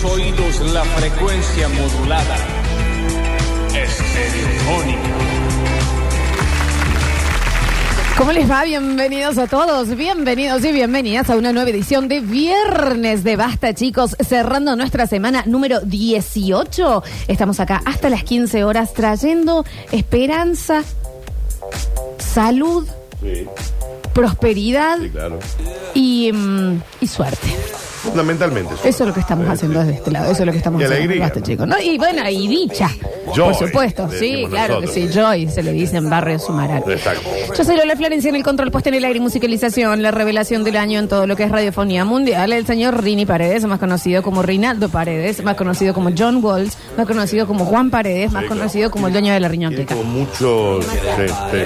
tus oídos la frecuencia modulada. Estereofónica. ¿Cómo les va? Bienvenidos a todos, bienvenidos y bienvenidas a una nueva edición de Viernes de Basta, chicos, cerrando nuestra semana número 18. Estamos acá hasta las 15 horas trayendo esperanza, salud, Sí, prosperidad sí, claro. y, mm, y suerte. Fundamentalmente. Eso es lo que estamos haciendo desde este lado, eso es lo que estamos Y haciendo. alegría, Basta, ¿no? chicos. ¿no? Y bueno, y dicha. Joy, por supuesto, le sí, decimos claro que nosotros. sí, Joy, se le dice en Barrio Sumarán. Exacto. Yo soy Lola Florencia en el control puesto en el aire y musicalización, la revelación del año en todo lo que es radiofonía mundial, el señor Rini Paredes, más conocido como Rinaldo Paredes, más conocido como John Walls, más conocido como Juan Paredes, más Sí, conocido como el dueño de la Tiene riñonteca. como mucho. sí, sí.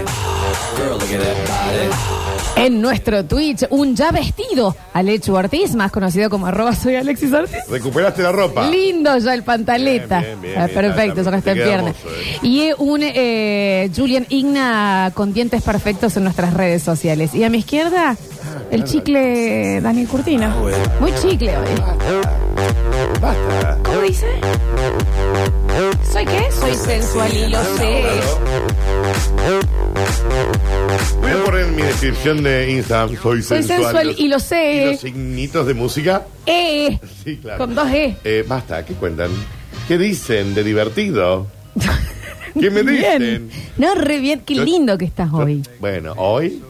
En nuestro Twitch, un ya vestido, Alechu Ortiz, más conocido como arroba soy Alexis Ortiz. Recuperaste la ropa. Lindo ya el pantaleta. Bien, bien, bien, Ah, perfecto, está- son te el queda hermoso, eh. Y un eh, Julian Igna con dientes perfectos en nuestras redes sociales. Y a mi izquierda, el chicle Daniel Curtino. Muy chicle hoy. Basta. ¿Cómo dice? ¿Soy qué? Soy sensual y lo sé. Voy a poner en mi descripción de Instagram. Soy, Soy sensual y lo sé. Y los signitos de música. E. Sí, claro. Con dos E. Eh, basta, ¿qué cuentan? ¿Qué dicen de divertido? ¿Qué me dicen? Bien. No, re bien. Qué Yo- lindo que estás hoy. Bueno, hoy.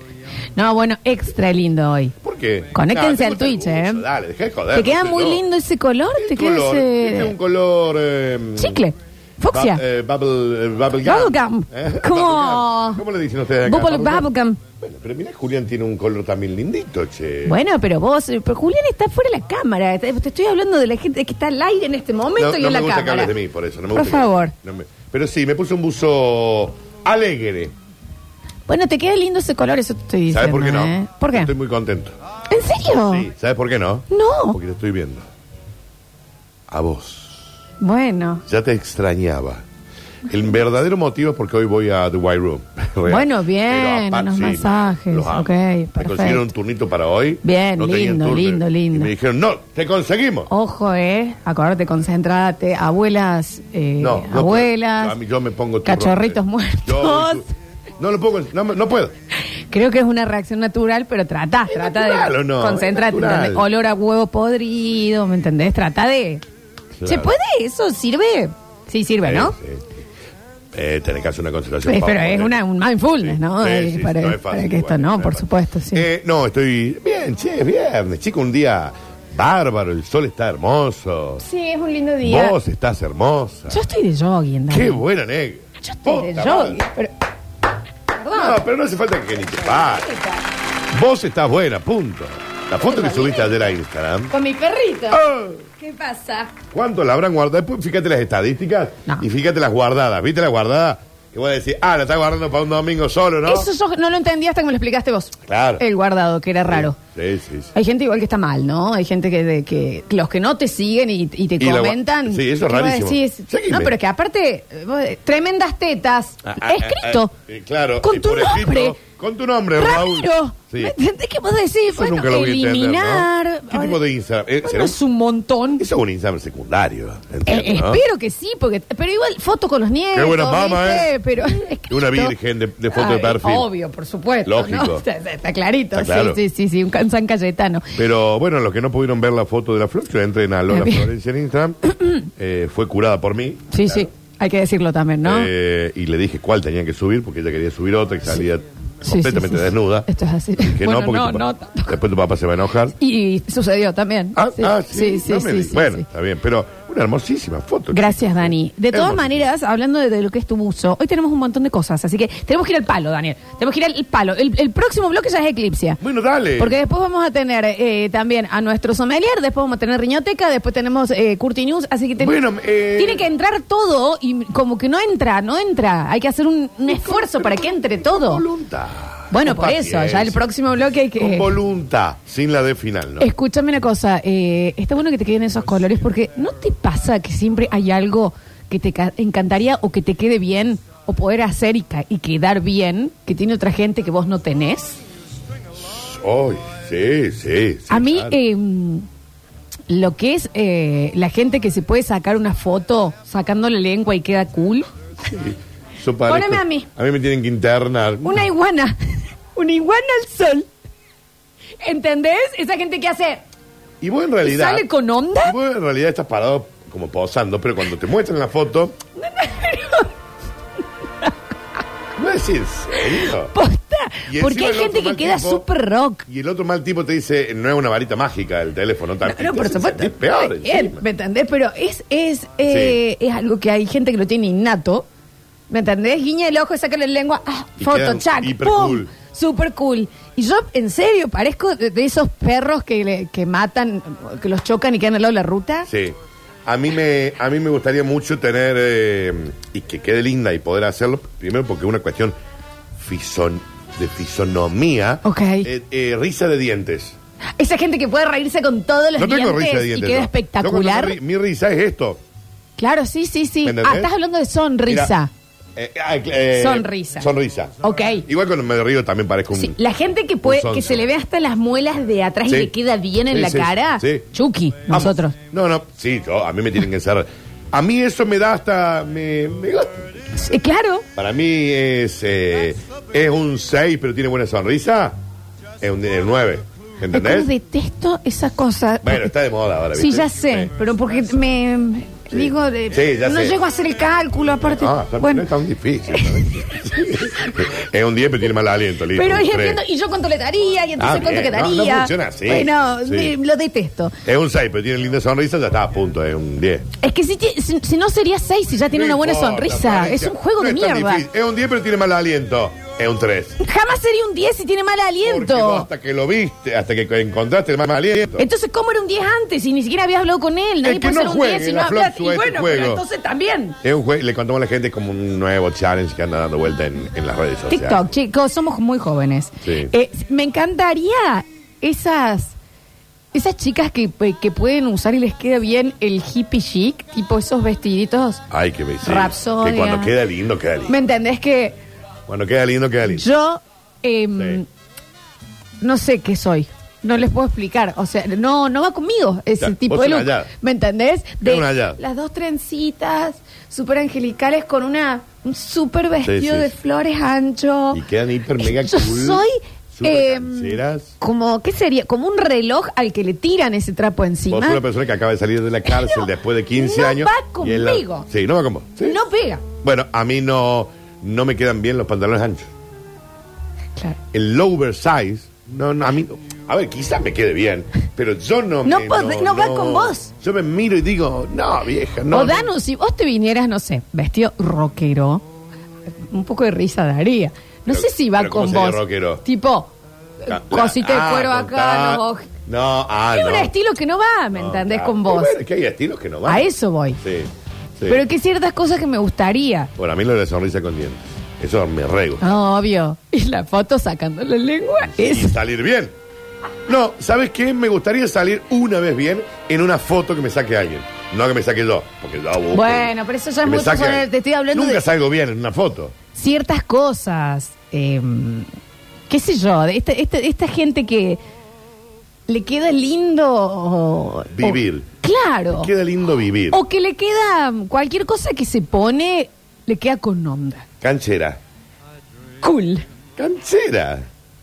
No, bueno, extra lindo hoy. ¿Por qué? Conéctense al Twitch, ¿eh? Dale, deja de joder. Te queda muy lindo ese color. ¿Qué Te queda color? ese... Tiene un color. eh, Chicle. Fucsia. bu- eh, bubble, eh, bubble gum. Bubblegum. ¿Eh? ¿Cómo? Bubble gum. ¿Cómo le dicen ustedes acá? Bubble Bubble gum. bubblegum. Bueno, pero mira, Julián tiene un color también lindito, che. Bueno, pero vos, eh, pero Julián está fuera de la cámara. Te te estoy hablando de la gente que está al aire en este momento no, y no en me la gusta que cámara. hables de mí, por eso. No me Por gusta que- favor. no me- pero sí, me puse un buzo alegre. Bueno, te queda lindo ese color, eso te estoy diciendo. ¿Sabes por qué no? ¿eh? ¿Por qué? Estoy muy contento. ¿En serio? Sí, ¿sabes por qué no? No. Porque te estoy viendo. A vos. Bueno. Ya te extrañaba. El verdadero motivo es porque hoy voy a The White Room. Bueno, bien, unos sí, masajes, los amo. ok, Me consiguieron un turnito para hoy. Bien, No lindo, lindo, lindo. Y me dijeron, no, te conseguimos. Ojo, eh. Acordate, concentrate. Abuelas, eh, no, no abuelas. Yo, me pongo cachorritos eh. muertos. Yo- no lo pongo, no, no puedo. Creo que es una reacción natural, pero trata, ¿Es trata natural de o no? concentrate, Es natural. ¿entendés? olor a huevo podrido, ¿me entendés? Trata de. Claro. ¿Se puede eso? ¿Sirve? Sí, sirve, ¿no? Sí, sí. Eh, tenés que hacer una concentración. Sí, para pero es poner. una, un mindfulness, ¿no? Sí, Eh, sí, para, no es fácil para que igual, esto no, es por fácil. supuesto, sí. Eh, no, estoy bien, che, es viernes, chico, un día bárbaro, el sol está hermoso. sí, es un lindo día. Vos estás hermosa. Yo estoy de jogging, Dani. Qué buena negra. Yo estoy de Puta jogging, madre. pero... Perdón. No, pero no hace falta que ni te pares. Vos estás buena, punto. La foto que subiste ayer a Instagram. Con mi perrito. Ah, ¿Qué pasa? ¿Cuánto la habrán guardado? Después fíjate las estadísticas No. y fíjate las guardadas. ¿Viste las guardadas? Que voy a decir, ah, la estás guardando para un domingo solo, ¿no? Eso yo no lo entendí hasta que me lo explicaste vos. Claro. El guardado, que era raro. Sí, sí, sí. Hay gente igual que está mal, ¿no? Hay gente que, de, que los que no te siguen y, y te Y gua- comentan. Sí, eso es ¿qué vos rarísimo. decís? Seguime. No, pero que aparte, vos, tremendas tetas. Ah, ah, escrito. ah, eh, claro. Con y tu por escrito, nombre. Con tu nombre, Raúl. Ramiro. Sí. ¿Me entendés qué vos decís? Eso Bueno, nunca lo voy a entender, eliminar. ¿no? ¿Qué tipo de Instagram? Eh, Bueno, ¿será un- es un montón. Eso es un Instagram secundario. entiendo, Eh, ¿no? Espero que sí, porque pero igual foto con los nietos. Qué buena mama, ¿viste? ¿eh? Pero Y una virgen de- de foto de perfil. Obvio, por supuesto. Lógico. Está, está clarito. Está claro. Sí, sí, sí, sí, un can- San Cayetano. Pero bueno, los que no pudieron ver la foto de la flor, que entren a Lola Bien. Florencia en Instagram, eh, fue curada por mí. Sí, sí, hay que decirlo también, ¿no? Eh, y le dije cuál tenían que subir porque ella quería subir otra que salía Sí, completamente sí, sí, sí. desnuda. Esto es así. Que Bueno, no, porque no, tu no, después tu papá se va a enojar. Y sucedió también. Ah, sí, ah, sí, sí, no Bueno, está bien, pero una hermosísima foto. Gracias, Dani. De todas maneras, hablando de, de lo que es tu buzo, hoy tenemos un montón de cosas, así que tenemos que ir al palo, Daniel. Tenemos que ir al palo. El, el próximo bloque ya es Eclipsia. Bueno, dale. Porque después vamos a tener eh, también a nuestro sommelier, después vamos a tener Riñoteca, después tenemos eh, Curti News, así que ten- Bueno, eh, tiene que entrar todo y como que no entra, no entra. Hay que hacer un, un esfuerzo para que entre todo. Voluntad. Bueno, Con por eso, ya el próximo bloque hay Con que... voluntad, sin la de final, ¿no? Escúchame una cosa, eh, está bueno que te queden esos colores porque ¿no te pasa que siempre hay algo que te ca- encantaría o que te quede bien o poder hacer y, ca- y quedar bien que tiene otra gente que vos no tenés? Ay, sí, sí, sí, A mí, claro. eh, lo que es eh, la gente que se puede sacar una foto sacando la lengua y queda cool. Yo parezco- Poneme a mí. A mí me tienen que internar. Una iguana. Una iguana al sol. ¿Entendés? Esa gente que hace. Y vos en realidad. ¿Sale con onda? y vos en realidad estás parado como posando, pero cuando te muestran la foto. No es en serio. Posta. Y Porque hay el gente que mal queda tipo- súper rock. Y el otro mal tipo te dice, no es una varita mágica el teléfono. tal. No, Te por supuesto. sentir peor. Bien, encima. ¿Me entendés? Pero es, es, eh, es algo que hay gente que lo tiene innato. ¿Me entendés? Guiña el ojo, saca la lengua. Ah, Y foto, quedan chac, hiper pum. cool. Super cool. Y yo, en serio, parezco de, de esos perros que, le- que matan, que los chocan y quedan al lado de la ruta. Sí. A mí me, a mí me gustaría mucho tener eh, y que quede linda y poder hacerlo. Primero porque es una cuestión fison- de fisonomía. Ok. Eh, eh, risa de dientes. Esa gente que puede reírse con todos los no tengo dientes, risa de dientes. y queda no. espectacular. Yo cuando me ri- mi risa es esto. Claro, sí, sí, sí. ¿Me entendés? Ah, estás hablando de sonrisa. Mira, eh, ah, eh, Sonrisa. Sonrisa. Ok. Igual cuando me río también parezco un. Sí, la gente que puede, que se le ve hasta las muelas de atrás Sí. y le queda bien en Sí, la sí, cara. sí. Chucky, nosotros. No, no, sí, yo, a mí me tienen que ser. A mí eso me da hasta. Me, me gusta. Sí, claro. Para mí es, eh, es un 6, pero tiene buena sonrisa. Es un 9. Ay, ¿Entendés? cómo detesto esa cosa. Bueno, está de moda ahora. Sí, ¿viste? ya sé, Sí. pero porque me Sí. digo de Sí, ya no sé. llego a hacer el cálculo aparte. Ah, está- no bueno, es tan difícil. es un 10, pero tiene mal aliento. Listo, pero tres. entiendo, y yo cuánto le daría, y entonces Ah, cuánto bien, no, quedaría. no funciona así. Bueno, Sí. lo detesto. Es un 6, pero tiene linda sonrisa, ya está a punto, es un 10. Es que si, si, si no sería seis, si ya tiene una buena importa, sonrisa. Es un juego de es mierda. Es un 10, pero tiene mal aliento. Es un 3. Jamás sería un 10 si tiene mal Porque vos aliento. hasta que lo viste, hasta que encontraste el mal aliento. Entonces, ¿cómo era un 10 antes? Si ni siquiera habías hablado con él. Nadie que puede no ser un juegue, 10 si no la Flor hablas. Y sube este bueno, pero juego. entonces también. Es un juego, le contamos a la gente como un nuevo challenge que anda dando vuelta en, en las redes sociales. TikTok, chicos, somos muy jóvenes. Sí. Eh, me encantaría esas esas chicas que, que pueden usar y les queda bien el hippie chic, tipo esos vestiditos. Ay, sí, Rapsodia. Que cuando queda lindo, queda lindo. ¿Me entendés que Cuando queda lindo, queda lindo. yo em, no sé qué soy? No les puedo explicar. O sea, no, no va conmigo ese Ya, tipo vos de sos look. una allá. ¿Me entendés? Es una allá. las dos trencitas súper angelicales con una un súper vestido sí. de flores ancho. Y quedan hiper mega Yo cool. soy cancheras. como, ¿qué sería? Como un reloj al que le tiran ese trapo encima. Vos sos una persona que acaba de salir de la cárcel después de 15 no años. va y es la- conmigo. Sí, no va con vos. Sí. No pega. Bueno, a mí no, no me quedan bien los pantalones anchos. Claro. El oversize, no, no, a mí, a ver, quizás me quede bien, pero yo no No me- pod- no va con vos. Yo me miro y digo, no, vieja, no. o no. Danu, si vos te vinieras, no sé, vestido rockero, un poco de risa daría. No Pero- sé si va pero ¿cómo con sería vos. rockero? Tipo, La- cosita ah, de cuero con acá, tal- los ojos. No, ah, Es no. un estilo que no va, ¿me No, entendés? claro. Con vos. Bueno, es que hay estilos que no van. A eso voy. Sí, sí. Pero que ciertas cosas que me gustaría. Bueno, a mí lo de la sonrisa con dientes. Eso me rego. No, obvio. Y la foto sacando la lengua Y es. salir bien. No, ¿sabes qué? Me gustaría salir una vez bien en una foto que me saque alguien. No que me saque yo, porque yo busco- Bueno, pero eso ya es me muy saque personal. alguien. Te estoy hablando Nunca de- salgo bien en una foto. ciertas cosas. eh, ¿Qué sé yo? de Esta, esta, esta gente que le queda lindo. Vivir. o- claro. Queda lindo vivir. O que le queda cualquier cosa que se pone, le queda con onda. Canchera. Cool. Canchera.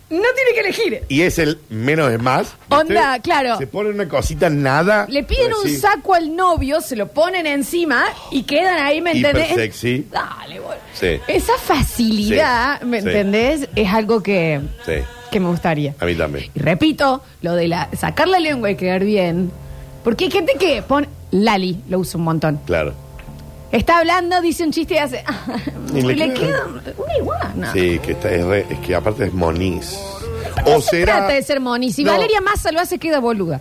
No tiene que elegir. Y es el menos es más. ¿viste? Onda, claro. Se pone una cosita nada. Le piden un así. saco al novio, se lo ponen encima y quedan ahí, ¿me Hiper entendés? sexy. Dale, boludo. Sí. Esa facilidad, Sí, ¿me sí. entendés? Es algo que, Sí, que me gustaría. a mí también. Y repito, lo de la sacar la lengua y quedar bien. Porque hay gente que pone. Lali lo usa un montón. Claro. Está hablando, dice un chiste y hace. Y le queda- queda una iguana. Sí, que está, es, re- es que aparte es moniz. No O se será, trata de ser moni. Si No. Valeria Massa lo hace, queda boluda.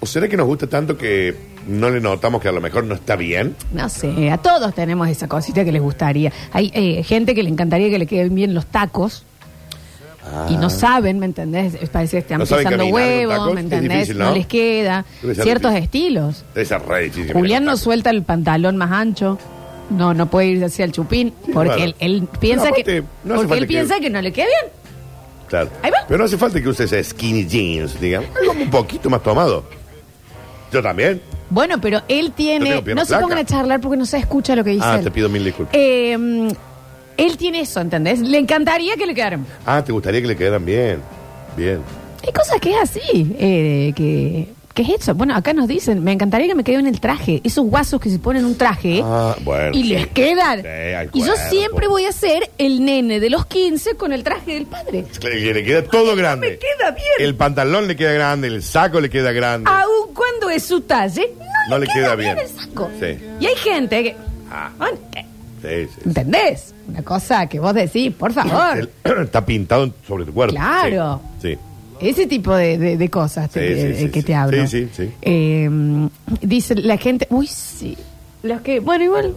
o será que nos gusta tanto que no le notamos que a lo mejor no está bien. No sé, a todos tenemos esa cosita que les gustaría. Hay eh, gente que le encantaría que le queden bien los tacos. Y no saben, ¿me entendés? Parece que están Ah. No saben pisando caminar con huevos, tacos, ¿me es entendés? difícil, ¿no? les queda. Debe ser Ciertos difícil. estilos. Debe ser re difícil. Julián no suelta el pantalón más ancho. No, no puede ir hacia el chupín porque claro. él, él piensa Pero que no hace porque falta él que- piensa que no le queda bien. Claro. Ahí va. Pero no hace falta que uses skinny jeans, digamos. Algo un poquito más tomado. Yo también. Bueno, pero él Yo tiene. tengo pierna No se pongan a charlar porque no se escucha lo que dice. Ah, él. te pido mil disculpas. Eh, mm, él tiene eso, ¿entendés? Le encantaría que le quedaran. Ah, te gustaría que le quedaran bien. Bien. Hay cosas que es así, eh, que, que es eso. Bueno, acá nos dicen, me encantaría que me quede en el traje. Esos guasos que se ponen un traje Ah, bueno, y sí. les quedan. Sí, al y yo cuerpo. siempre voy a ser el nene de los 15 con el traje del padre. Le, le queda todo grande. me queda bien. El pantalón le queda grande, el saco le queda grande. Aun cuando es su talle, no, le, queda, bien. el saco. Sí. Y hay gente que... Ah. bueno, que- Sí, sí. ¿Entendés? Una cosa que vos decís, por favor. El- está pintado sobre tu cuerpo. Claro. Sí. sí. Ese tipo de, de- de cosas Sí, te- sí, eh, sí, que sí. te hablo. Sí, sí, sí. Eh, dice la gente, uy, sí. Los que, bueno, igual.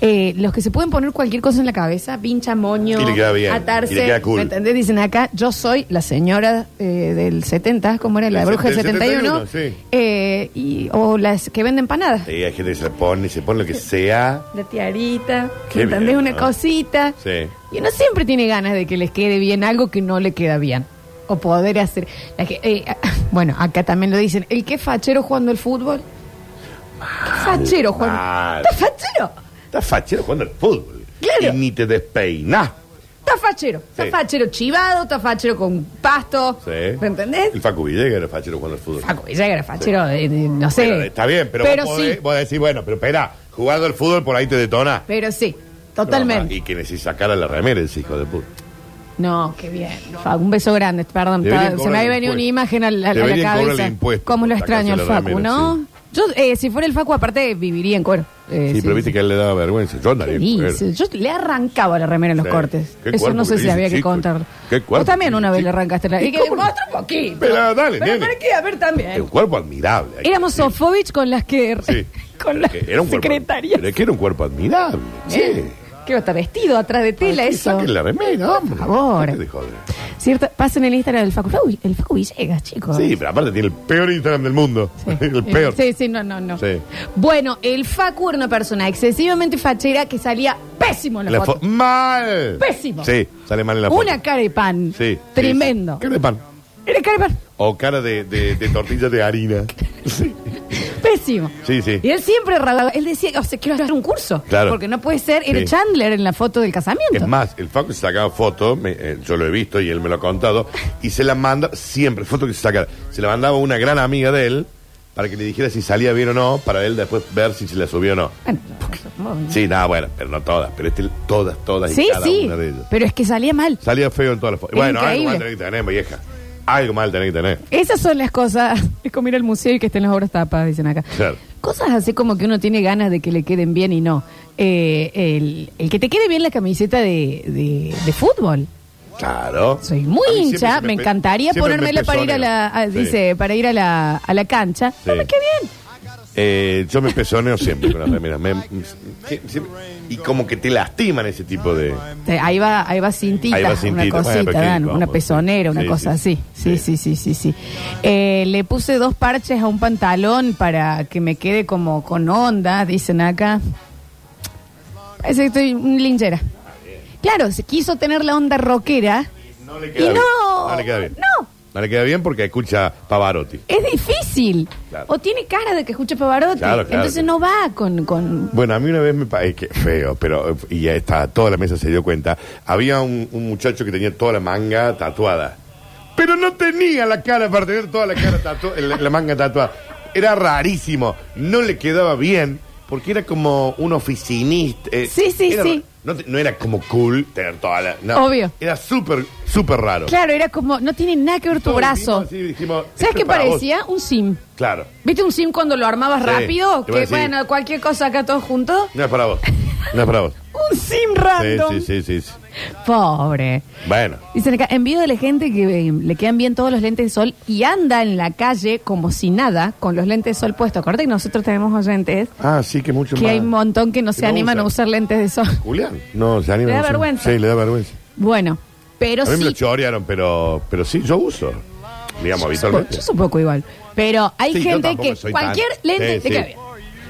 Eh, los que se pueden poner cualquier cosa en la cabeza, pincha, moño, Y le queda bien, atarse. y le queda cool. ¿Me entendés? Dicen acá, yo soy la señora eh, del 70, ¿cómo era? La Del bruja del set- del 71. 71, sí. eh, y, o las que venden empanadas. Sí, hay gente que se pone, se pone lo que sea. La tiarita, Qué ¿me entendés? bien, Una ¿no? cosita. Sí. Y uno siempre tiene ganas de que les quede bien algo que no le queda bien. O poder hacer. la que- eh, bueno, acá también lo dicen. ¿El qué fachero jugando el fútbol? ¿Qué fachero jugando? mal. ¿Está fachero? Está fachero jugando al fútbol. Claro. Y ni te despeinás. Está fachero. Está Sí. fachero chivado, está fachero con pasto. Sí. ¿Me entendés? El Facu Villegas era fachero jugando al fútbol. Facu Villegas era fachero, de- de- no sé. Está bien, pero, Pero vos, podés, sí, vos decís, bueno, pero espera, jugando al fútbol por ahí te detona. pero sí. Totalmente. Y que necesita sacar a la remera ese hijo de puta. No, qué bien. Facu, un beso grande, perdón. Deberían estaba- se me cobrar había el venido una impuesto. imagen a la, a la Deberían cabeza. cobrarle impuesto ¿Cómo lo por extraño al sacarse la Facu, remera, no? Yo, eh, si fuera el Facu, aparte, viviría en cuero. Eh, Sí, pero viste que a él le daba vergüenza. Yo andaría. Yo le arrancaba la remera en los Sí. cortes. ¿Qué Eso cuerpo no sé que si dice, había que chico? contar. ¿Qué cuerpo Vos también que una dice, vez le chico? arrancaste la... ¿Y Y que cómo no? muestra un poquito. Pero dale, Pero nene. ¿para qué? A ver también. un cuerpo admirable. hay que Éramos decir. Sofovich con las que... Sí. con que era un cuerpo- secretarias. Pero es que era un cuerpo admirable. Sí. ¿Qué va a estar vestido atrás de tela Ay, eso? Saquen la remera, hombre. Por favor. Joder. Cierto, pasen el Instagram del Facu. Facu, El Facu Villegas, chicos. Sí, pero aparte tiene el peor Instagram del mundo. Sí. el peor. Sí, sí, no, no, no. Sí. Bueno, el Facu era una persona excesivamente fachera que salía pésimo en la, La foto. fo- mal. Pésimo. Sí, sale mal en la foto. Una cara de pan. Sí. Tremendo. Cara de pan. Era cara de pan. O cara de, de, de tortilla de harina. Sí. Pésimo. Sí, sí. Y él siempre ralaba. Él decía, o sea, quiero hacer un curso. Claro. Porque no puede ser. Era Sí. Chandler en la foto del casamiento. Es más, el Facu se sacaba fotos, me- eh, yo lo he visto y él me lo ha contado, y se la manda, siempre, foto que se saca, se la mandaba una gran amiga de él para que le dijera si salía bien o no, para él después ver si se la subió o no. Bueno, no, Sí, nada, bueno, pero no todas, pero este, todas, todas y sí, cada sí. una de ellas. Pero es que salía mal. Salía feo en todas las fotos. Bueno, algo increíble. mal tenés que tener, vieja. Algo mal tenés que tener. Esas son las cosas. Es como ir al museo y que estén las obras tapadas, dicen acá. Claro. Cosas así como que uno tiene ganas de que le queden bien y no. Eh, el, el que te quede bien la camiseta de, de, de fútbol. Claro. Soy muy A mí siempre hincha, se me pe- encantaría siempre me ponérmela para ir a la, pezoneo. a- Sí. dice, para ir a la, a la cancha. No Sí. me queda bien. Eh, yo me pezoneo siempre con las remeras. Me- y como que te lastiman ese tipo de... Eh, Ahí va, ahí va cintita, Ahí va una cintita. cosita, Bueno, pero qué Dan, incómodo, una pezonera, una Sí, cosa sí. así. Sí, sí, sí, sí, sí. Eh, le puse dos parches a un pantalón para que me quede como con onda, dicen acá. Parece que estoy un linchera. Claro, se quiso tener la onda rockera No le y bien. no, No le queda bien. no, No le queda bien porque escucha Pavarotti. es difícil. Claro. O tiene cara de que escucha Pavarotti. Claro, claro. Entonces no va con, con Bueno, a mí una vez me parece que feo, pero y ya está, toda la mesa se dio cuenta. Había un, un muchacho que tenía toda la manga tatuada, pero no tenía la cara para tener toda la cara tatuada, la, la manga tatuada. Era rarísimo, no le quedaba bien porque era como un oficinista. eh, Sí, sí, era- sí. No, te- no era como cool tener toda la. no, Obvio. Era súper, súper raro. Claro, era como, no tiene nada que ver tu Todos brazo. así, dijimos, ¿Sabes esto qué es para vos. parecía? Un sim. Claro. ¿Viste un sim cuando lo armabas Sí, rápido? te voy a Que decir. bueno, cualquier cosa acá todos juntos. No es para vos. No es para vos. Un sim random. sí, sí, sí, sí. Pobre. Bueno. Dicen acá, envío de la gente que eh, le quedan bien todos los lentes de sol y anda en la calle como si nada con los lentes de sol puestos. Acuérdate que nosotros tenemos oyentes Ah, sí, que mucho que más. hay un montón que no se no animan a usar lentes de sol. Julián. No, se anima Le da a usar. vergüenza. Sí, le da vergüenza. Bueno, pero A mí me lo sí. chorearon, pero, pero sí, yo uso. Digamos, habitualmente. Yo soy poco igual. Pero hay Sí, yo gente tampoco que soy cualquier lente Sí, te sí. queda bien.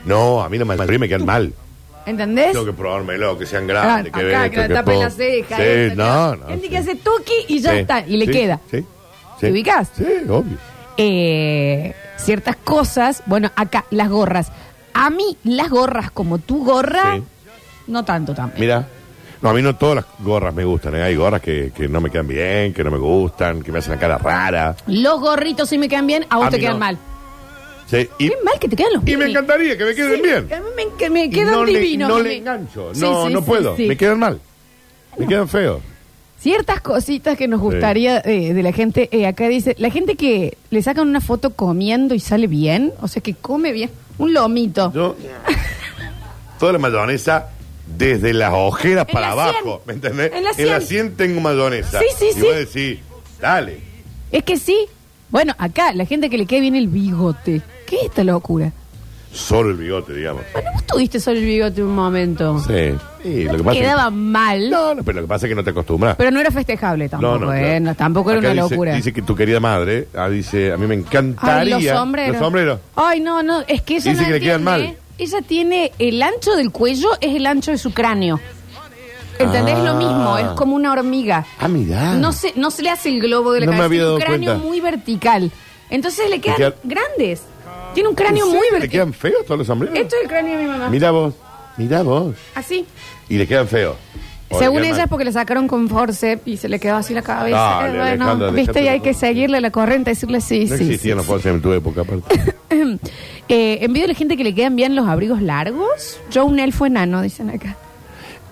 No, a mí no me, a mí me quedan mal. ¿Entendés? Tengo que probármelo, que sean grandes, que acá, vean que le tapen la ceja. Sí, esto, no, no. Gente sí. que hace tuki y ya Sí, está, y le sí, queda. Sí. ¿Te ubicás? Sí, obvio. eh, ciertas cosas. Bueno, acá, las gorras. A mí, las gorras como tu gorra, no tanto también. Mira. No, a mí no todas las gorras me gustan. ¿eh? Hay gorras que, que no me quedan bien, que no me gustan, que me hacen la cara rara. Los gorritos sí me quedan bien, a vos A te quedan no. mal. Sí, y, Qué mal que te quedan los y me encantaría que me queden bien. A mí me, que me Y quedan no le- divinos. no le engancho. Sí, No, sí, no sí, puedo. sí. Me quedan mal. Me quedan feos. Ciertas cositas que nos gustaría eh, de la gente. eh, acá dice, la gente que le sacan una foto comiendo y sale bien, o sea, que come bien. Un lomito. Yo, toda la mayonesa desde las ojeras En para la abajo. ¿me entendés? En la sien. tengo mayonesa. Sí, sí, y sí. vos decís, dale. Es que sí. Bueno, acá, la gente que le quede bien el bigote. ¿Qué es esta locura? Solo el bigote, digamos. Bueno, vos tuviste solo el bigote un momento. Sí. Sí, lo que pasa es Quedaba que- mal, No, no, pero lo que pasa es que no te acostumbras. pero no era festejable tampoco. no, no, eh, claro. no, tampoco era Acá una dice- locura. Dice que tu querida madre, ah, dice, a mí me Ay, encantaría. los sombreros. Los sombreros. Ay, no, no, es que ella Dice no que le quedan mal. Ella tiene el ancho del cuello es el ancho de su cráneo. ¿Entendés? Ah. Lo mismo, es como una hormiga. Ah, mirá. No se, no se le hace el globo de la No me cabeza, había tiene un cráneo cuenta. muy vertical. Entonces le quedan queda- grandes. Tiene un cráneo ¿En muy serio? ¿Le vertical. quedan feos todos los sombreros? Esto es el cráneo de mi mamá. Mira vos, mira vos. Así. Y le quedan feos. O le Según quedan ella mal. es porque le sacaron con forceps y se le quedó así la cabeza. Dale, Eh, bueno, Alejandra, viste, y hay que seguirle la corriente, decirle sí, No sí. existían sí, forceps en tu época, aparte. Eh, envío a la gente que le quedan bien los abrigos largos. Yo un elfo enano, dicen acá.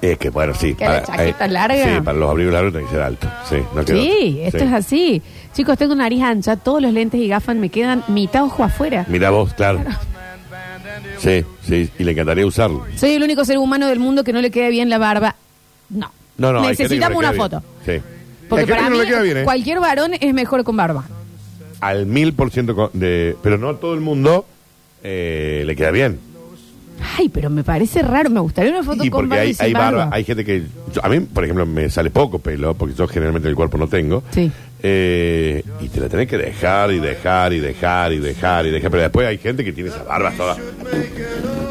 Es que bueno, sí. Que la chaqueta larga. Sí, para los abrigos largos tiene que ser alto. Sí, no. Sí, esto es así. Chicos, tengo nariz ancha, todos los lentes y gafas me quedan mitad ojo afuera. Mira vos, claro. Sí, sí, y le encantaría usarlo. Soy el único ser humano del mundo que no le queda bien la barba. No. No, no, Necesitamos una foto. bien. Sí. Porque para mí no queda bien, ¿eh? cualquier varón es mejor con barba. Al mil por ciento de... Pero no a todo el mundo eh, le queda bien. Ay, pero me parece raro. Me gustaría una foto Y con porque barba y hay, sin hay barba, hay gente que... yo- a mí, por ejemplo, me sale poco pelo, porque yo generalmente el cuerpo no tengo. Sí. Eh, y te la tenés que dejar y dejar y dejar y dejar y dejar. Pero después hay gente que tiene esas barbas todas...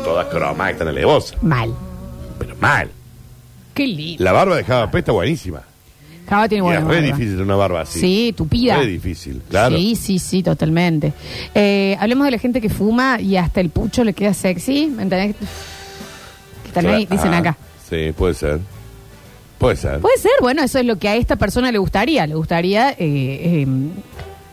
Todas cromadas, tan alevosas. Mal. Pero mal. Qué lindo. La barba de Java P está buenísima. Tiene buena es re barba. difícil tener una barba así. Sí, tupida. Re difícil, claro. Sí, sí, sí, totalmente. Eh, hablemos de la gente que fuma y hasta el pucho le queda sexy. ¿Me entendés? Que están ahí, Claro. dicen Ah, acá. Sí, puede ser. Puede ser. Puede ser, bueno, eso es lo que a esta persona le gustaría. Le gustaría eh, eh,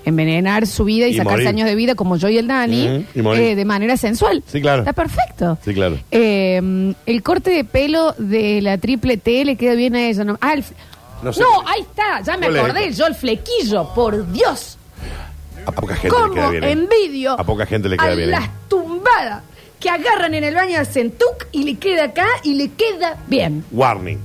envenenar su vida y, Y sacarse morir. años de vida como yo y el Dani Ujú, y morir. eh, de manera sensual. Sí, claro. Está perfecto. Sí, claro. Eh, el corte de pelo de la triple T le queda bien a ella. No, Ah, el f- No ahí está, ya me ¿Cuál es acordé. esta? Yo el flequillo, por Dios. A poca gente le queda bien. ¿eh? envidio A poca gente le queda a bien. ¿eh? las tumbadas que agarran en el baño al centuc y le queda acá y le queda bien. Warning.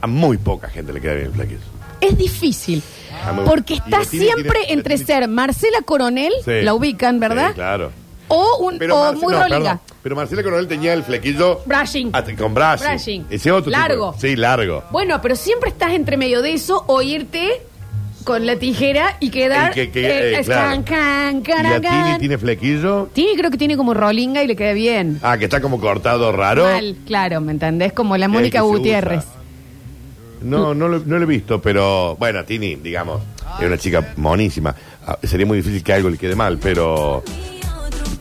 A muy poca gente le queda bien el flequillo. Es difícil. Ah, Porque está tiene- siempre tiene- entre tiene- ser Marcela Coronel, Sí. la ubican, ¿verdad? Sí, claro. O, un, Pero, o Marce- muy no. Pero Marcela Coronel tenía el flequillo. Brushing. con brushing. Brushing. Ese otro tipo de- Largo. Sí, largo. Bueno, pero siempre estás entre medio de eso o irte con la tijera y quedar. Y que- que- eh, eh, es claro. can, can, ¿Y can, la can. Tini tiene flequillo? Tini creo que tiene como rolinga y le queda bien. Ah, que está como cortado raro. Mal, claro, ¿me entendés? Como la Mónica que se Gutiérrez. usa. No, no lo, no lo he visto, pero bueno, Tini, digamos, es una chica monísima. Ah, Sería muy difícil que algo le quede mal, pero.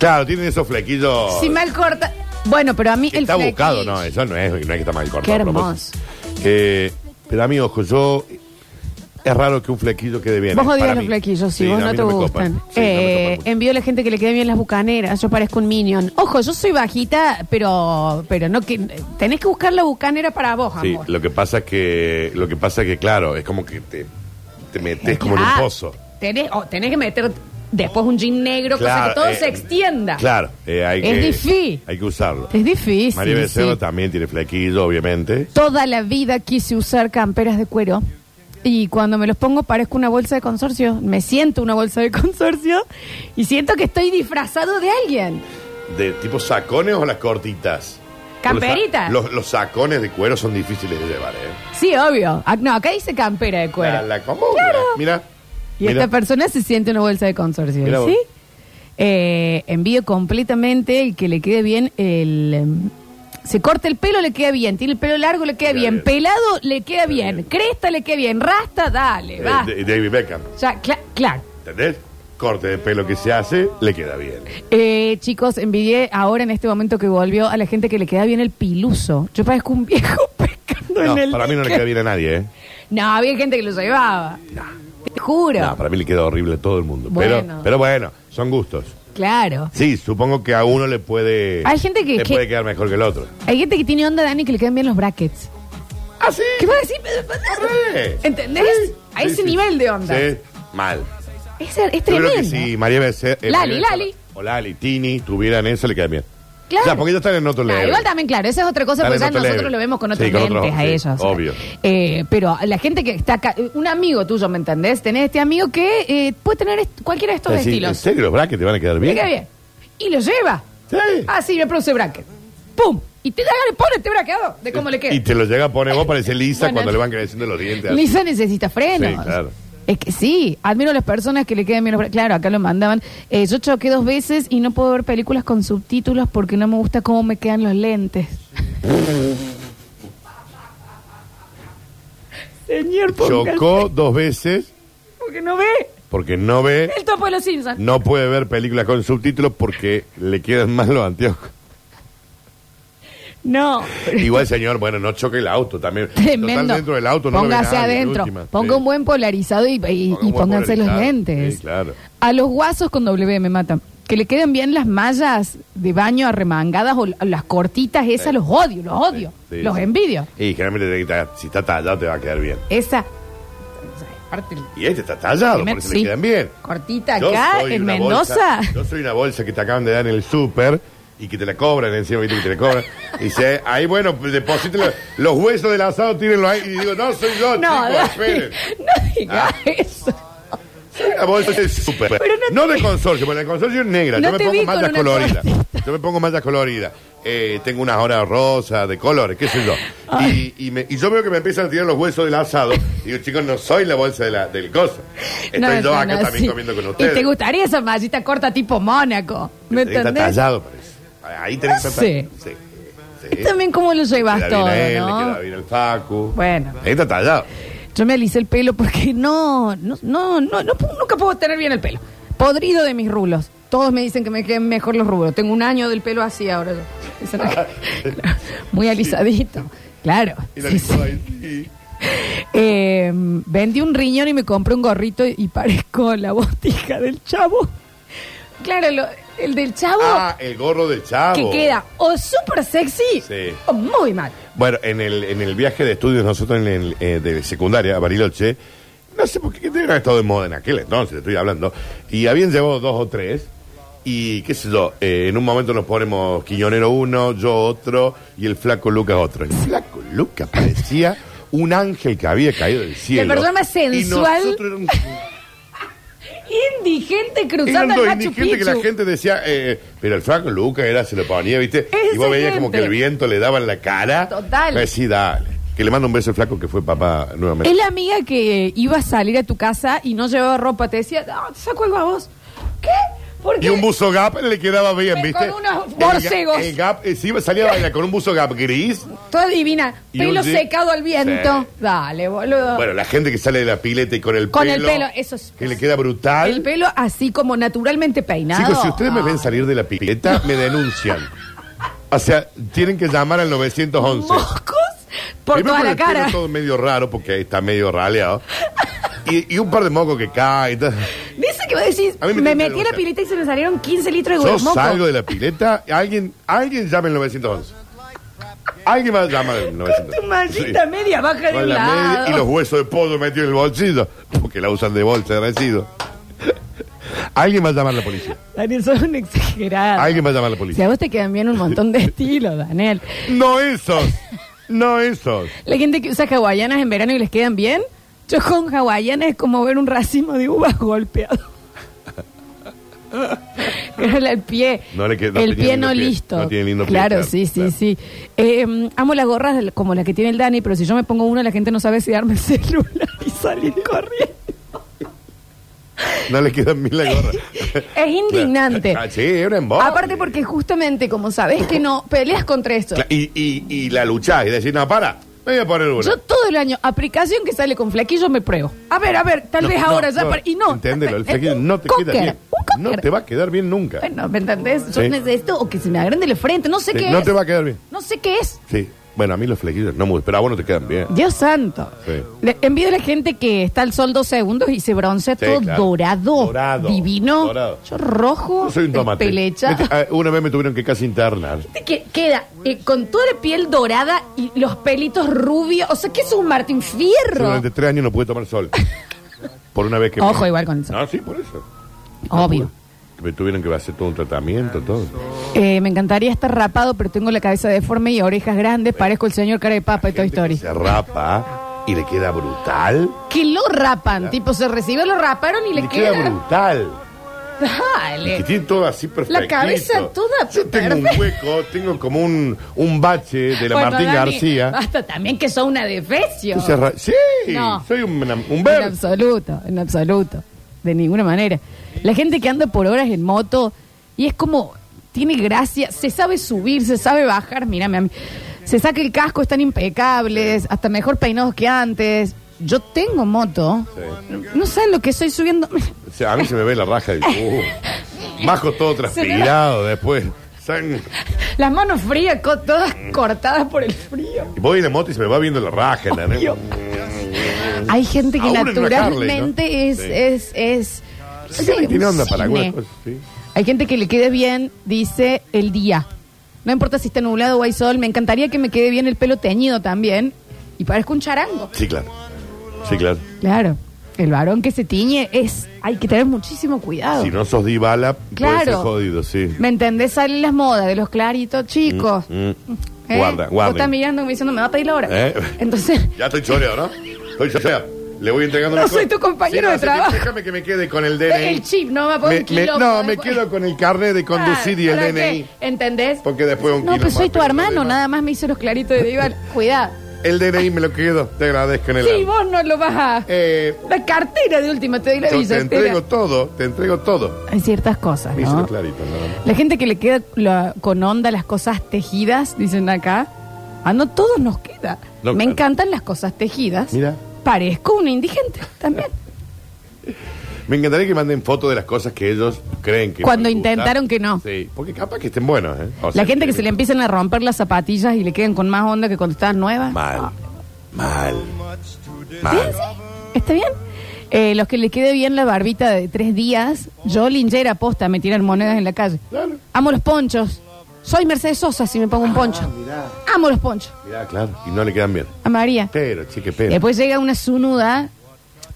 Claro, tienen esos flequillos. Si mal corta. Bueno, pero a mí el Está flequillo- buscado, no, eso no es, no es que está mal cortado. Qué a hermoso. propósito. Eh, pero a mí, ojo, yo. Es raro que un flequillo quede bien. Vos eh, odias para los mí. flequillos, sí, Sí, vos a no mí te me gustan. copan. Sí, no me Eh, mucho. envío a la gente que le quede bien las bucaneras. Yo parezco un minion. Ojo, yo soy bajita, pero pero no que tenés que buscar la bucanera para vos, Sí, amor. lo que pasa es que, lo que pasa es que, claro, es como que te, te metes como en un Ah, pozo. Tenés, oh, tenés que meter después un jean negro, cosa Claro, que todo eh, se extienda. Claro, eh, hay Es que, difícil. Hay que usarlo. Es difícil. María Becerra sí. también tiene flequillo, obviamente. Toda la vida quise usar camperas de cuero. Y cuando me los pongo parezco una bolsa de consorcio. Me siento una bolsa de consorcio y siento que estoy disfrazado de alguien. ¿De tipo sacones o las cortitas? Camperitas. Los, los sacones de cuero son difíciles de llevar, ¿eh? Sí, obvio. Ah, No, acá dice campera de cuero. La, la común, Claro. Mira. Y mira. esta persona se siente una bolsa de consorcio. Mira vos. ¿Sí? Eh, envío completamente el que le quede bien el... em, se corta el pelo, le queda bien. Tiene el pelo largo, le queda Queda bien. bien. Pelado, le queda bien. bien. Cresta, le queda bien. Rasta, dale, Eh, va. de- David Beckham. Ya, cla- claro. ¿Entendés? corte de pelo que se hace, le queda bien. Eh, chicos, envidié ahora en este momento que volvió a la gente que le queda bien el piluso. Yo parezco un viejo pescando No, en el. para mí no le queda bien a nadie, ¿eh? No, había gente que lo llevaba. Te juro. No, para mí le queda horrible a todo el mundo. Bueno. Pero, pero bueno, son gustos. Claro. Sí, supongo que a uno le puede. Hay gente que- le que- puede quedar mejor que el otro. Hay gente que tiene onda, Dani, que le quedan bien los brackets. ¿Ah, sí? ¿Qué va a decir? ¿Entendés? A ese sí. nivel de onda. Sí, mal. Es, es Yo tremendo. creo que si María Becerra. eh, Lali, María Becerra Lali. O Lali, Tini tuvieran eso, le quedan bien. Claro. Ya, porque ellos están en otro Claro, level. igual también, claro, esa es otra cosa, Están porque en ya otro nosotros level. lo vemos con otros Sí, con lentes otros, a sí, ellos. obvio. Eh, pero la gente que está acá, un amigo tuyo, ¿me entendés? Tenés este amigo que eh, puede tener est- cualquiera de estos Sí, ¿En estilos. serio los brackets te van a quedar Le bien? queda bien. Y lo lleva. Sí. Ah, sí, me produce bracket. ¡Pum! Y te da, le pone este braqueado de cómo le queda. Y te lo llega a poner vos, parece lisa Bueno, cuando le van creciendo los dientes. así. Lisa necesita frenos. Sí, claro. Es que sí, admiro a las personas que le queden bien los bra- Claro, acá lo mandaban. Eh, yo choqué dos veces y no puedo ver películas con subtítulos porque no me gusta cómo me quedan los lentes. Señor, póngase, Chocó dos veces porque no ve porque no ve, el topo de los Simpsons. no puede ver películas con subtítulos porque le quedan mal los anteojos. No. Igual, señor, bueno, no choque el auto también. Tremendo. Total, dentro del auto no lo ve Póngase nadie, de adentro. última. Ponga Sí. un buen polarizado y, y- Ponga y un buen pónganse los lentes. Sí, claro. A los guasos con W me matan. Que le queden bien las mallas de baño arremangadas o las cortitas, esas Sí. los odio, los odio. Sí, los envidio. Y generalmente si está tallado te va a quedar bien. Esa. Y este está tallado, Primer- por eso sí. le quedan bien. Cortita Yo acá, en Mendoza. bolsa- yo soy una bolsa que te acaban de dar en el súper y que te la cobran encima, viste que te la cobran. Y dice, ahí bueno, depositen los, huesos del asado, tírenlo ahí. Y digo, no soy yo, no, chicos, Dani, esperen. no diga Ah. eso. Una bolsa de súper. No, no de consorcio, porque la consorcio es negra. No yo me pongo mallas coloridas. Yo me pongo mallas coloridas. Eh, tengo unas horas rosas, de colores, qué sé yo. Y, y, me- y yo veo que me empiezan a tirar los huesos del asado. Y digo, chicos, no soy la bolsa de la, del coso. Estoy No, yo acá también sí. comiendo con Y ustedes. te gustaría esa mallita corta tipo Mónaco. ¿Me Está entendés? tallado, parece. Ahí tenés que estar- Sí. Sí. sí. También cómo lo llevas Queda todo, bien a él, le ¿no? queda bien al Facu. Bueno. Ahí está tallado. Yo me alicé el pelo porque no, no, no, no, no pu- nunca puedo tener bien el pelo. Podrido de mis rulos. Todos me dicen que me queden mejor los rulos. Tengo un año del pelo así ahora. yo. Muy alisadito. Claro. Y la sí, sí. Eh, vendí un riñón y me compré un gorrito y parezco la botija del chavo. Claro, lo- el del chavo Ah, el gorro del chavo. que queda o súper sexy Sí. o muy mal. Bueno, en el, en el viaje de estudios nosotros en el, eh, de secundaria a Bariloche, no sé por qué deben haber estado de moda en aquel entonces, estoy hablando, y habían llevado dos o tres, y qué sé yo, eh, en un momento nos ponemos Quiñonero uno, yo otro, y el flaco Lucas otro. El flaco Lucas parecía un ángel que había caído del cielo. persona más Y sensual. nosotros éramos- Indigente cruzando el Machu indigentes que la gente decía, eh, pero el flaco Lucas era, se lo ponía, ¿viste? Y vos veías como que el viento le daba en la cara. Total. Pues sí, dale. Que le mando un beso al flaco que fue papá nuevamente. Es la amiga que iba a salir a tu casa y no llevaba ropa. Te decía, no, te saco algo a vos. ¿Qué? Y un buzo Gap le quedaba bien, Con ¿viste? unos El ga- borcegos. El, Gap, eh, sí, salía a bailar con un buzo Gap gris. Toda divina. Pelo un secado al viento. Sí. Dale, boludo. Bueno, la gente que sale de la pileta y con el Con pelo. el pelo, eso es- Que le queda brutal. el pelo así como naturalmente peinado. Chicos, si ustedes me Ah. ven salir de la pileta, me denuncian. O sea, tienen que llamar al 911. Moscos por Primero toda la cara. todo medio raro porque está medio raleado. Y, y un par de mocos que caen. Que va a decir, A mí me me, tiene que metí a la pileta y se me salieron 15 litros de Yo moco. salgo de la pileta, alguien, alguien llame al 911. Alguien va a llamar al 911. Tu mallita Sí. media baja de Con un la lado. media y los huesos de pollo metidos en el bolsillo, porque la usan de bolsa de residuos. Alguien va a llamar a la policía. Daniel, sos un exagerado. Alguien va a llamar a la Si policía. a vos te quedan bien un montón de estilos, Daniel. No esos. No esos. La gente que usa hawaianas en verano y les quedan bien, yo con hawaianas es como ver un racimo de uvas golpeado. El pie. No le queda- no el tenía pie lindo no pie. listo. No tiene lindo pie, claro, claro, sí, sí, claro. sí. Eh, amo las gorras del- como la que tiene el Dani, pero si yo me pongo una, la gente no sabe si darme el celular y salir corriendo. No le quedan mil la gorra. Es indignante. Ah, sí, es una embole. Aparte porque justamente como sabes que no peleas contra esto. Cla- Y, y, y la luchás y decís, no, para. Me voy a poner una. Yo todo el año, aplicación que sale con flequillo, me pruebo. A ver, a ver, tal No, vez no, ahora ya. no, para- y no. Enténdelo, el flequillo un no te cocker, queda bien. un cocker. No te va a quedar bien nunca. Bueno, ¿me entendés? Yo Sí. necesito o que se me agrande la frente. No sé Sí, qué no es. te va a quedar bien. No sé qué es. Sí. Bueno, a mí los flequillos no me gustan, pero a vos no te quedan bien. Dios santo. Sí. Le envío a la gente que está al sol dos segundos y se broncea Sí, todo claro. dorado, Dorado, divino. dorado. Yo rojo, Yo soy un tomate. pelecha. Viste, ah, Una vez me tuvieron que casi internar. que queda eh, con toda la piel dorada y los pelitos rubios. O sea, ¿qué es un Martín Yo Fierro? Durante tres años no pude tomar sol. Por una vez que. Ojo igual con eso. No, sí, por eso. Obvio. Me tuvieron que hacer todo un tratamiento, todo. Eh, me encantaría estar rapado, pero tengo la cabeza deforme y orejas grandes. Parezco el señor cara de papa de Toy Gente que Story. Se rapa y le queda brutal. Que lo rapan. Tipo, se recibe, lo raparon y le, Le queda brutal. Dale. Que tiene todo así perfecto. cabeza toda Yo tengo un perfecta. hueco, tengo como un, un bache de la Bueno, Martín Dani, García. Basta también que son una defecio. Entonces, ra- sí, No. soy un, un En absoluto, en absoluto. De ninguna manera. La gente que anda por horas en moto y es como, tiene gracia, se sabe subir, se sabe bajar, mírame a mí. Se saca el casco, están impecables, hasta mejor peinados que antes. Yo tengo moto. No saben lo que estoy subiendo. O sea, a mí se me ve la raja. Y, uh, bajo todo transpirado después. Las manos frías, co- todas cortadas por el frío. y voy en la moto y se me va viendo la raja. ¿entendés? Obvio. Hay gente que Aún naturalmente Harley, ¿no? es, Sí. es, es, Sí, sí, tiene un onda para cine. algunas cosas, sí. Hay gente que le quede bien, dice, el día. No importa si está nublado o hay sol, me encantaría que me quede bien el pelo teñido también. Y parezco un charango. Sí, claro. Sí, claro. Claro. El varón que se tiñe es. Hay que tener muchísimo cuidado. Si no sos divala, puede Claro. ser jodido, sí. ¿Me entendés? Salen las modas de los claritos, chicos. Mm. ¿Eh? Guarda, Vos guarda. estás mirando y me diciendo, me va a pedir la hora. ¿Eh? Entonces, Ya estoy choreado, ¿no? Estoy choreado. Le voy entregando No soy tu compañero de hace trabajo. Déjame que me quede con el DNI. el chip, no me pongo Me- un no, me quedo con el carnet de conducir y el ¿para DNI. ¿Entendés? Porque después un No, kilo pues soy tu pero hermano, nada más me hizo los claritos de Dival. Cuidado. El DNI me lo quedo. Te agradezco en el Sí, alma. vos no lo vas a. Eh, La cartera de última, te doy la yo te billetera. entrego todo, te entrego todo. Hay ciertas cosas, Me hice ¿no? lo clarito, nada más. La gente que le queda la- con onda las cosas tejidas, dicen acá. Ah, no, todos nos queda. No, Me claro. encantan las cosas tejidas. Mira. Parezco una indigente también. Me encantaría que manden fotos de las cosas que ellos creen que Cuando les gusta. intentaron que no. Sí, porque capaz que estén buenos, ¿eh? O sea, La gente que se le empiezan a romper las zapatillas y le quedan con más onda que cuando estaban nuevas. Mal. Ah, Mal. ¿Bien? Mal. sí? ¿Está bien? Eh, los que le quede bien la barbita de tres días, yo linchera posta, me tiran monedas en la calle. Claro. Amo los ponchos. Soy Mercedes Sosa si me pongo un poncho. mirá. Amo los ponchos. Mirá, claro. Y no le quedan bien. A María. Pero, chique, Y pero. después llega una sunuda,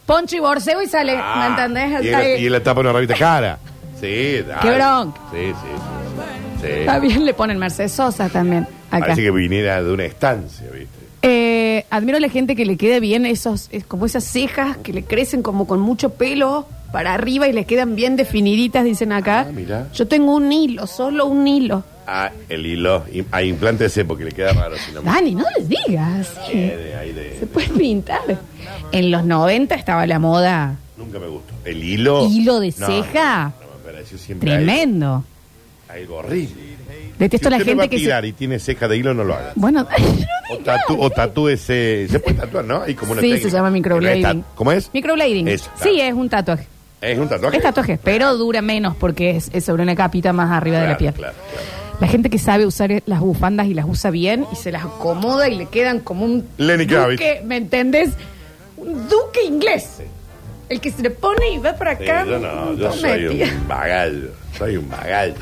poncho y borseo y sale, Ah, ¿me entendés? Y Está, él, y él le tapa una rabita cara. Sí, dale. Qué bronca. Sí, sí, sí. sí. Está bien, le ponen Mercedes Sosa también. Acá. Parece que viniera de una estancia, ¿viste? Eh, admiro a la gente que le quede bien esos, es como esas cejas que le crecen como con mucho pelo para arriba y le quedan bien definiditas, dicen acá. Ah, mirá. Yo tengo un hilo, solo un hilo. Ah, el hilo. Ah, implántese porque le queda raro. Si no me Dani, no les digas. sí. ahí de- Se puede pintar. En los 90 estaba la moda Nunca me gustó. El hilo. hilo de No, ceja. No, no, me pareció siempre Tremendo. Algo, algo horrible. Detesto la va gente a que tirar se... y tiene ceja de hilo, no lo haga. Bueno, O, tatu, o tatúese. Se puede tatuar, ¿no? Hay como una sí, técnica. se llama microblading. No es ¿Cómo es? Microblading. Eso, claro. Sí, es un tatuaje. Es un tatuaje. Es tatuaje, pero dura menos porque es, es sobre una capita más arriba de la Claro, piel. claro, claro. La gente que sabe usar las bufandas y las usa bien y se las acomoda y le quedan como un Lenny Kravitz. duque, ¿me entendés? Un duque inglés. El que se le pone y va para Sí, acá. yo no, yo soy tía. un bagallo. Soy un bagallo.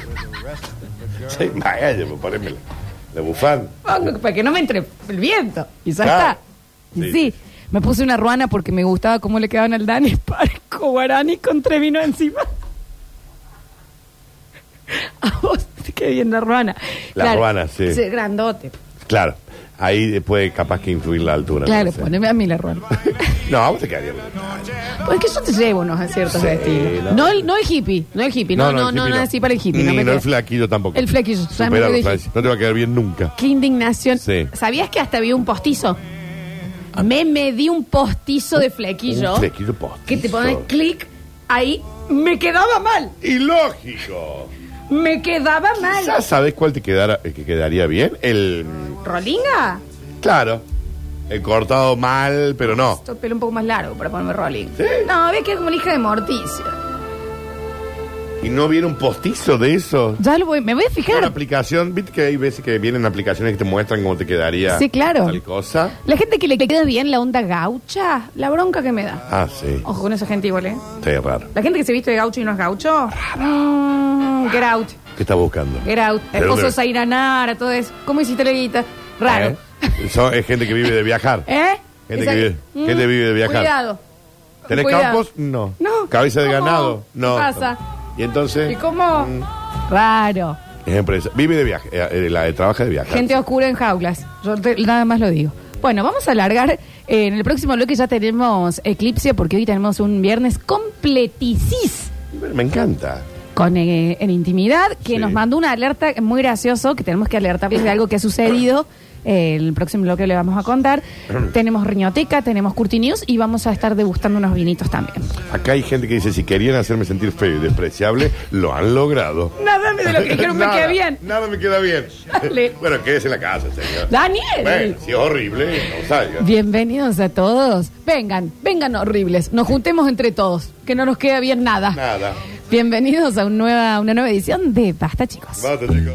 soy un bagallo, por ponerme la, la bufanda. Pongo para que no me entre el viento. Y ya Claro. está. Y Sí, sí, me puse una ruana porque me gustaba cómo le quedaban al Dani Parco Guarani con tres vino encima. A vos te queda bien la ruana. La ruana, sí. Ese grandote. Claro, ahí puede capaz que influir la altura. Claro, no sé. poneme a mí la ruana. No, a vos te quedaría bien. Pues que yo te llevo unos aciertos Sí, de estilo. no. No, el, no el hippie, no el hippie, no, no, no, hippie no, así para el hippie. Ni no me no el flaquillo tampoco. El flequillo, ¿sabes Supéralo, lo que dije? Francis, No te va a quedar bien nunca. Qué indignación. Sí. ¿Sabías que hasta había un postizo? Me medí un postizo de flequillo. Un flequillo postizo. Que te pones clic ahí. Me quedaba mal. Ilógico. Me quedaba mal. ¿Ya sabes cuál te quedara, eh, que quedaría bien? El. ¿Rolinga? Claro. He cortado mal, pero no. Esto pelo un poco más largo para ponerme rolling. ¿Sí? No, ve que es como una hija de Morticia. Y no viene un postizo de eso. Ya lo voy, me voy a Una fijar. aplicación, viste que hay veces que vienen aplicaciones que te muestran cómo te quedaría Sí, claro. tal cosa. La gente que le queda bien la onda gaucha, la bronca que me da. Ah, sí. Ojo con esa gente igual, ¿eh? Sí, raro. La gente que se viste de gaucho y no es gaucho. mm, get out. ¿Qué estás buscando? Get out. ¿De Esposo? Zairanara, todo eso. ¿Cómo hiciste la guita? Raro. ¿Eh? Eso es gente que vive de viajar. ¿Eh? Gente que vive- gente que vive de viajar. Cuidado. ¿Tenés Cuidado. campos? No. No. ¿Cabeza de ganado? No. ¿Qué pasa? ¿Y entonces? ¿Y cómo? Mm, Raro. Es empresa. Vive de viaje. eh, eh, la, trabaja de viajar. Gente oscura en jaulas. Yo te- nada más lo digo. Bueno, vamos a alargar. eh, en el próximo bloque ya tenemos eclipse porque hoy tenemos un viernes completicis Me encanta. con eh, en intimidad que Sí. nos mandó una alerta muy gracioso que tenemos que alertarles de algo que ha sucedido. El próximo bloque le vamos a contar. tenemos riñoteca, tenemos Curti News y vamos a estar degustando unos vinitos también. Acá hay gente que dice, si querían hacerme sentir feo y despreciable, lo han logrado. Nada de lo que dijeron me queda bien. Nada me queda bien. Dale. bueno, quédese en la casa, señor. Daniel. Bueno, si es horrible, no salga. Bienvenidos a todos. Vengan, vengan horribles. Nos juntemos entre todos, que no nos queda bien nada. Nada. Bienvenidos a un nueva, una nueva edición de Basta, chicos. Basta, chicos.